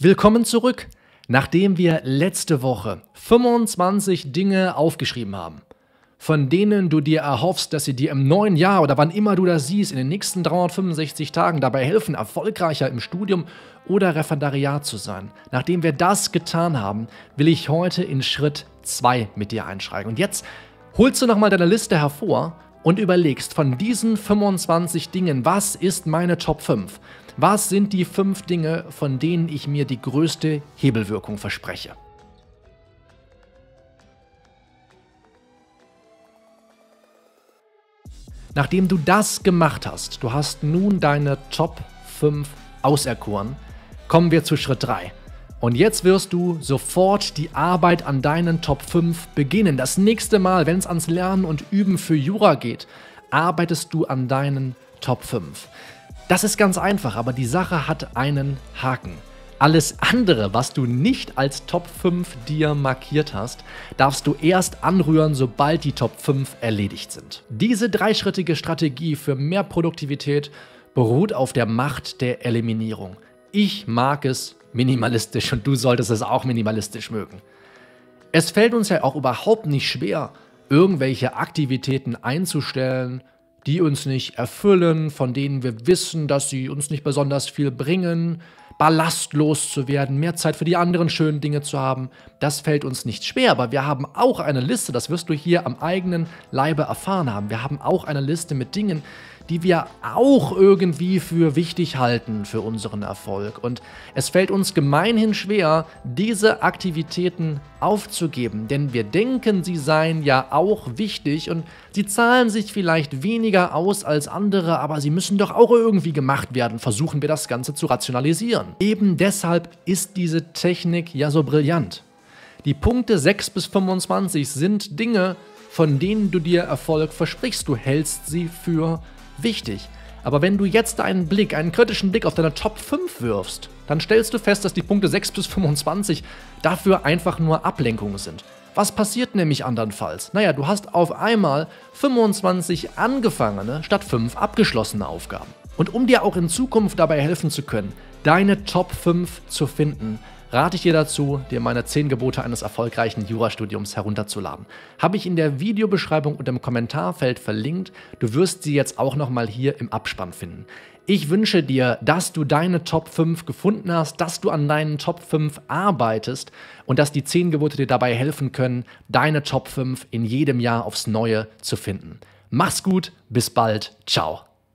Willkommen zurück, nachdem wir letzte Woche 25 Dinge aufgeschrieben haben, von denen du dir erhoffst, dass sie dir im neuen Jahr oder wann immer du das siehst, in den nächsten 365 Tagen dabei helfen, erfolgreicher im Studium oder Referendariat zu sein. Nachdem wir das getan haben, will ich heute in Schritt 2 mit dir einschreiten. Und jetzt holst du nochmal deine Liste hervor und überlegst von diesen 25 Dingen, was ist meine Top 5? Was sind die fünf Dinge, von denen ich mir die größte Hebelwirkung verspreche? Nachdem du das gemacht hast, du hast nun deine Top 5 auserkoren, kommen wir zu Schritt 3. Und jetzt wirst du sofort die Arbeit an deinen Top 5 beginnen. Das nächste Mal, wenn es ans Lernen und Üben für Jura geht, arbeitest du an deinen Top 5. Das ist ganz einfach, aber die Sache hat einen Haken. Alles andere, was du nicht als Top 5 dir markiert hast, darfst du erst anrühren, sobald die Top 5 erledigt sind. Diese dreischrittige Strategie für mehr Produktivität beruht auf der Macht der Eliminierung. Ich mag es minimalistisch und du solltest es auch minimalistisch mögen. Es fällt uns ja auch überhaupt nicht schwer, irgendwelche Aktivitäten einzustellen, die uns nicht erfüllen, von denen wir wissen, dass sie uns nicht besonders viel bringen, ballastlos zu werden, mehr Zeit für die anderen schönen Dinge zu haben, das fällt uns nicht schwer, aber wir haben auch eine Liste, das wirst du hier am eigenen Leibe erfahren haben. Wir haben auch eine Liste mit Dingen, die wir auch irgendwie für wichtig halten für unseren Erfolg. Und es fällt uns gemeinhin schwer, diese Aktivitäten aufzugeben, denn wir denken, sie seien ja auch wichtig und sie zahlen sich vielleicht weniger aus als andere, aber sie müssen doch auch irgendwie gemacht werden. Versuchen wir das Ganze zu rationalisieren. Eben deshalb ist diese Technik ja so brillant. Die Punkte 6 bis 25 sind Dinge, von denen du dir Erfolg versprichst. Du hältst sie für wichtig. Aber wenn du jetzt einen Blick, einen kritischen Blick auf deine Top 5 wirfst, dann stellst du fest, dass die Punkte 6 bis 25 dafür einfach nur Ablenkungen sind. Was passiert nämlich andernfalls? Naja, du hast auf einmal 25 angefangene statt 5 abgeschlossene Aufgaben. Und um dir auch in Zukunft dabei helfen zu können, deine Top 5 zu finden, rate ich dir dazu, dir meine 10 Gebote eines erfolgreichen Jurastudiums herunterzuladen. Habe ich in der Videobeschreibung und im Kommentarfeld verlinkt. Du wirst sie jetzt auch nochmal hier im Abspann finden. Ich wünsche dir, dass du deine Top 5 gefunden hast, dass du an deinen Top 5 arbeitest und dass die 10 Gebote dir dabei helfen können, deine Top 5 in jedem Jahr aufs Neue zu finden. Mach's gut, bis bald, ciao.